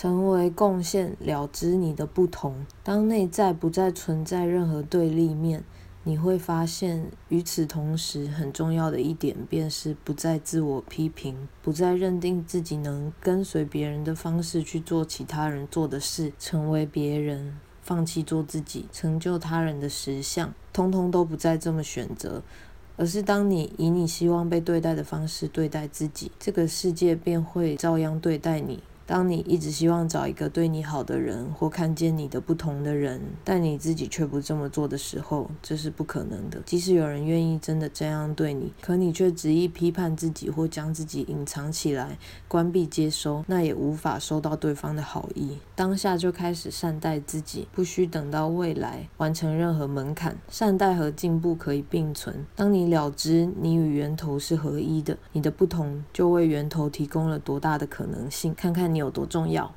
成为贡献，了知你的不同。当内在不再存在任何对立面，你会发现，与此同时，很重要的一点便是不再自我批评，不再认定自己能跟随别人的方式去做其他人做的事，成为别人，放弃做自己，成就他人的实相，通通都不再这么选择。而是当你以你希望被对待的方式对待自己，这个世界便会照样对待你。当你一直希望找一个对你好的人，或看见你的不同的人，但你自己却不这么做的时候，这是不可能的。即使有人愿意真的这样对你，可你却执意批判自己，或将自己隐藏起来，关闭接收，那也无法收到对方的好意。当下就开始善待自己，不需等到未来完成任何门槛。善待和进步可以并存。当你了知你与源头是合一的，你的不同就为源头提供了多大的可能性。看看你。有多重要？